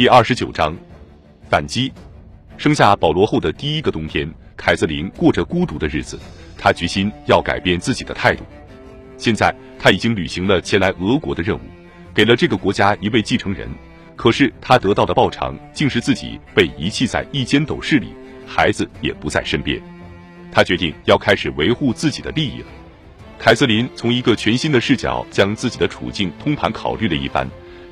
第二十九章反击。生下保罗后的第一个冬天，凯瑟琳过着孤独的日子。她决心要改变自己的态度。现在，她已经履行了前来俄国的任务，给了这个国家一位继承人。可是，她得到的报偿竟是自己被遗弃在一间斗室里，孩子也不在身边。她决定要开始维护自己的利益了。凯瑟琳从一个全新的视角将自己的处境通盘考虑了一番。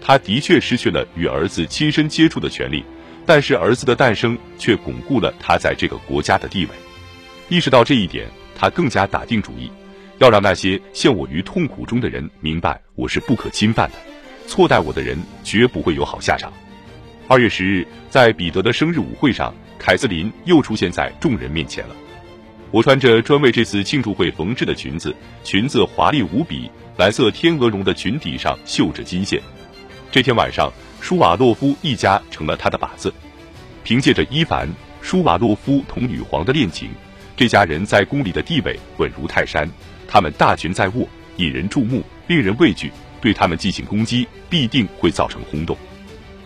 他的确失去了与儿子亲身接触的权利，但是儿子的诞生却巩固了他在这个国家的地位。意识到这一点，他更加打定主意，要让那些陷我于痛苦中的人明白我是不可侵犯的，错待我的人绝不会有好下场。二月十日，在彼得的生日舞会上，凯瑟琳又出现在众人面前了。我穿着专为这次庆祝会缝制的裙子，裙子华丽无比，蓝色天鹅绒的裙底上绣着金线。这天晚上，舒瓦洛夫一家成了他的靶子。凭借着伊凡·舒瓦洛夫同女皇的恋情，这家人在宫里的地位稳如泰山。他们大权在握，引人注目，令人畏惧。对他们进行攻击，必定会造成轰动。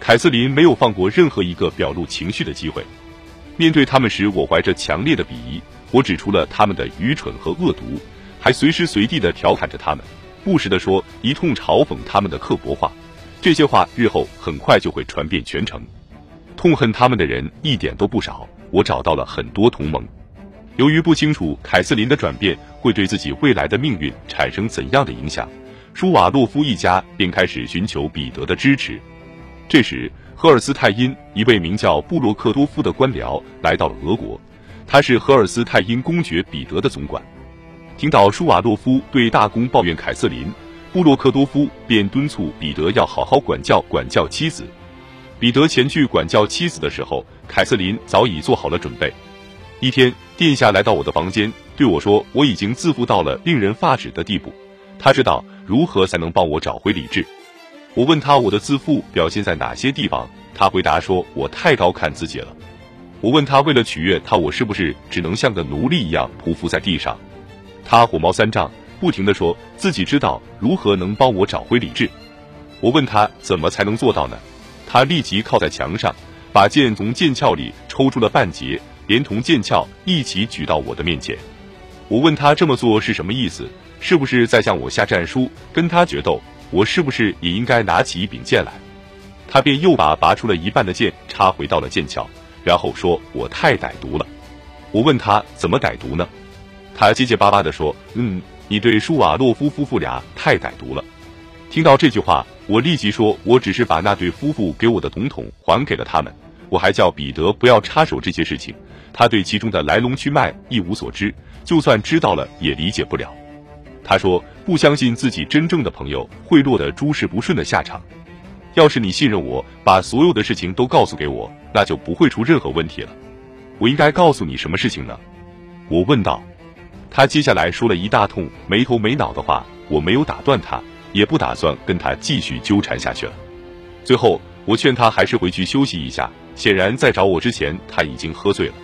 凯瑟琳没有放过任何一个表露情绪的机会。面对他们时，我怀着强烈的鄙夷。我指出了他们的愚蠢和恶毒，还随时随地的调侃着他们，不时的说一通嘲讽他们的刻薄话。这些话日后很快就会传遍全城，痛恨他们的人一点都不少。我找到了很多同盟。由于不清楚凯瑟琳的转变会对自己未来的命运产生怎样的影响，舒瓦洛夫一家便开始寻求彼得的支持。这时，赫尔斯泰因一位名叫布洛克多夫的官僚来到了俄国。他是荷尔斯泰因公爵彼得的总管。听到舒瓦洛夫对大公抱怨凯瑟琳，布洛克多夫便敦促彼得要好好管教管教妻子。彼得前去管教妻子的时候，凯瑟琳早已做好了准备。一天，殿下来到我的房间，对我说：“我已经自负到了令人发指的地步。”他知道如何才能帮我找回理智。我问他我的自负表现在哪些地方，他回答说：“我太高看自己了。”我问他，为了取悦他，我是不是只能像个奴隶一样匍匐在地上？他火冒三丈，不停的说自己知道如何能帮我找回理智。我问他怎么才能做到呢？他立即靠在墙上，把剑从剑鞘里抽出了半截，连同剑鞘一起举到我的面前。我问他这么做是什么意思？是不是在向我下战书，跟他决斗？我是不是也应该拿起一柄剑来？他便又把拔出了一半的剑插回到了剑鞘。然后说：“我太歹毒了。”我问他怎么歹毒呢？他结结巴巴地说：“嗯，你对舒瓦洛夫夫妇俩太歹毒了。”听到这句话，我立即说：“我只是把那对夫妇给我的统统还给了他们。我还叫彼得不要插手这些事情，他对其中的来龙去脉一无所知，就算知道了也理解不了。”他说：“不相信自己真正的朋友会落得诸事不顺的下场。”要是你信任我，把所有的事情都告诉给我，那就不会出任何问题了。我应该告诉你什么事情呢？我问道。他接下来说了一大通没头没脑的话，我没有打断他，也不打算跟他继续纠缠下去了。最后，我劝他还是回去休息一下。显然，在找我之前，他已经喝醉了。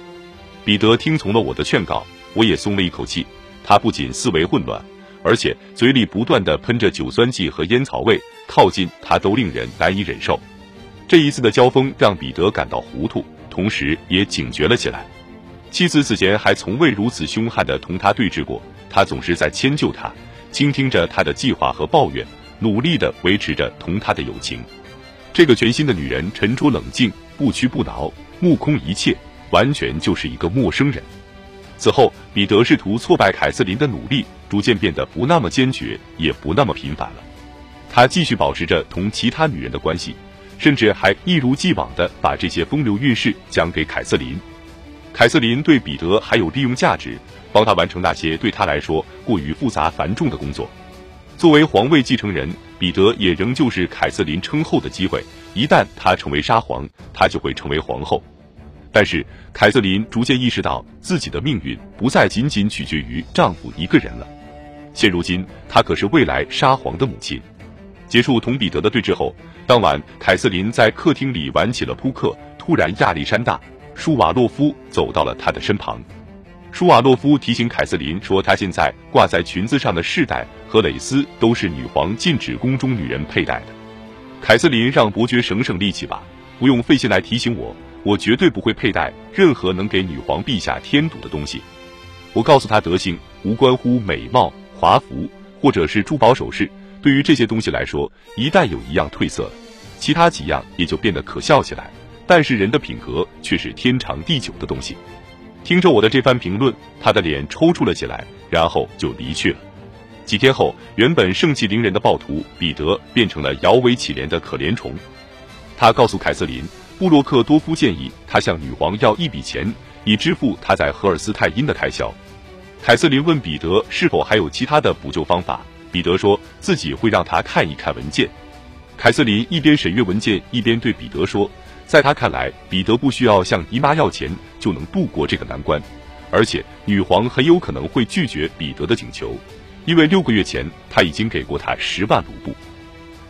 彼得听从了我的劝告，我也松了一口气。他不仅思维混乱。而且嘴里不断的喷着酒酸气和烟草味，靠近他都令人难以忍受。这一次的交锋让彼得感到糊涂，同时也警觉了起来。妻子此前还从未如此凶悍的同他对峙过，他总是在迁就他，倾听着他的计划和抱怨，努力的维持着同他的友情。这个全新的女人沉着冷静，不屈不挠，目空一切，完全就是一个陌生人。此后，彼得试图挫败凯瑟琳的努力逐渐变得不那么坚决，也不那么频繁了。他继续保持着同其他女人的关系，甚至还一如既往地把这些风流韵事讲给凯瑟琳。凯瑟琳对彼得还有利用价值，帮他完成那些对他来说过于复杂繁重的工作。作为皇位继承人，彼得也仍旧是凯瑟琳称后的机会。一旦他成为沙皇，他就会成为皇后。但是凯瑟琳逐渐意识到，自己的命运不再仅仅取决于丈夫一个人了。现如今，她可是未来沙皇的母亲。结束同彼得的对峙后，当晚凯瑟琳在客厅里玩起了扑克。突然，亚历山大·舒瓦洛夫走到了她的身旁。舒瓦洛夫提醒凯瑟琳说：“她现在挂在裙子上的饰带和蕾丝都是女皇禁止宫中女人佩戴的。”凯瑟琳让伯爵省省力气吧。不用费心来提醒我，我绝对不会佩戴任何能给女皇陛下添堵的东西。我告诉他，德性无关乎美貌、华服，或者是珠宝首饰。对于这些东西来说，一旦有一样褪色了，其他几样也就变得可笑起来。但是人的品格却是天长地久的东西。听着我的这番评论，他的脸抽搐了起来，然后就离去了。几天后，原本盛气凌人的暴徒彼得变成了摇尾乞怜的可怜虫。他告诉凯瑟琳，布洛克多夫建议他向女皇要一笔钱，以支付他在荷尔斯泰因的开销。凯瑟琳问彼得是否还有其他的补救方法，彼得说自己会让他看一看文件。凯瑟琳一边审阅文件，一边对彼得说。在他看来，彼得不需要向姨妈要钱就能度过这个难关，而且女皇很有可能会拒绝彼得的请求，因为六个月前他已经给过他十万卢布。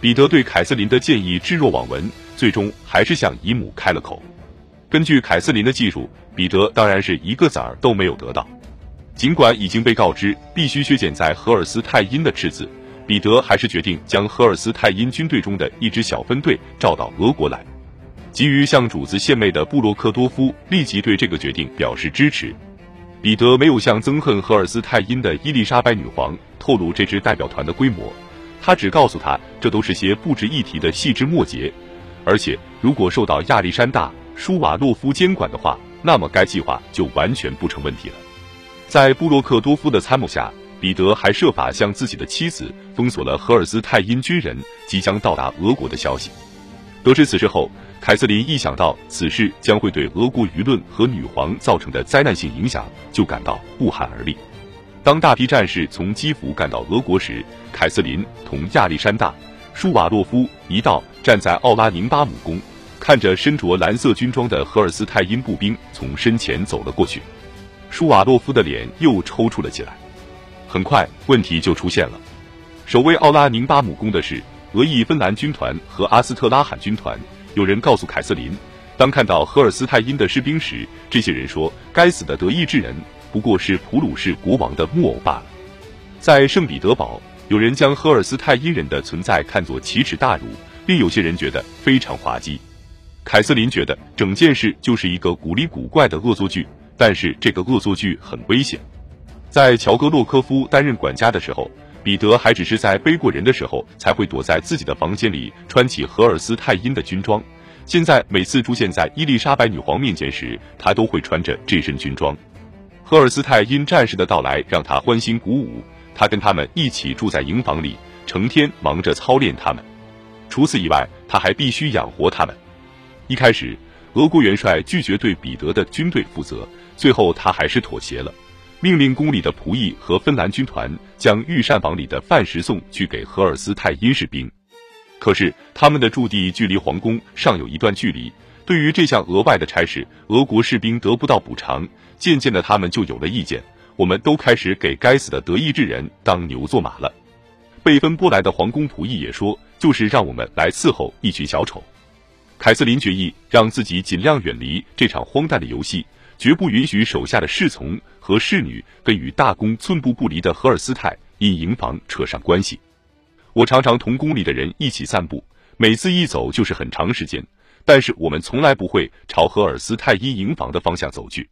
彼得对凯瑟琳的建议置若罔闻，最终还是向姨母开了口。根据凯瑟琳的技术，彼得当然是一个子儿都没有得到。尽管已经被告知必须削减在荷尔斯泰因的赤字，彼得还是决定将荷尔斯泰因军队中的一支小分队召到俄国来。急于向主子献媚的布洛克多夫立即对这个决定表示支持。彼得没有向憎恨荷尔斯泰因的伊丽莎白女皇透露这支代表团的规模，他只告诉他这都是些不值一提的细枝末节，而且如果受到亚历山大·舒瓦洛夫监管的话，那么该计划就完全不成问题了。在布洛克多夫的参谋下，彼得还设法向自己的妻子封锁了荷尔斯泰因军人即将到达俄国的消息。得知此事后，凯瑟琳一想到此事将会对俄国舆论和女皇造成的灾难性影响，就感到不寒而栗。当大批战士从基辅赶到俄国时，凯瑟琳同亚历山大·舒瓦洛夫一道站在奥拉宁巴姆宫，看着身着蓝色军装的荷尔斯泰因步兵从身前走了过去。舒瓦洛夫的脸又抽搐了起来。很快，问题就出现了。守卫奥拉宁巴姆宫的是俄裔芬兰军团和阿斯特拉罕军团。有人告诉凯瑟琳，当看到荷尔斯泰因的士兵时，这些人说：“该死的德意志人不过是普鲁士国王的木偶罢了。”在圣彼得堡，有人将荷尔斯泰因人的存在看作奇耻大辱，另有些人觉得非常滑稽。凯瑟琳觉得整件事就是一个古里古怪的恶作剧，但是这个恶作剧很危险。在乔戈洛科夫担任管家的时候。彼得还只是在背过人的时候才会躲在自己的房间里穿起荷尔斯泰因的军装，现在每次出现在伊丽莎白女皇面前时，他都会穿着这身军装。荷尔斯泰因战士的到来让他欢欣鼓舞，他跟他们一起住在营房里，成天忙着操练他们。除此以外，他还必须养活他们。一开始，俄国元帅拒绝对彼得的军队负责，最后他还是妥协了。命令宫里的仆役和芬兰军团将御膳房里的饭食送去给荷尔斯泰因士兵，可是他们的驻地距离皇宫尚有一段距离。对于这项额外的差事，俄国士兵得不到补偿，渐渐的他们就有了意见。我们都开始给该死的德意志人当牛做马了。被分拨来的皇宫仆役也说，就是让我们来伺候一群小丑。凯瑟琳决意让自己尽量远离这场荒诞的游戏。绝不允许手下的侍从和侍女跟与大公寸步不离的荷尔斯泰因营房扯上关系。我常常同宫里的人一起散步，每次一走就是很长时间，但是我们从来不会朝荷尔斯泰因营房的方向走去。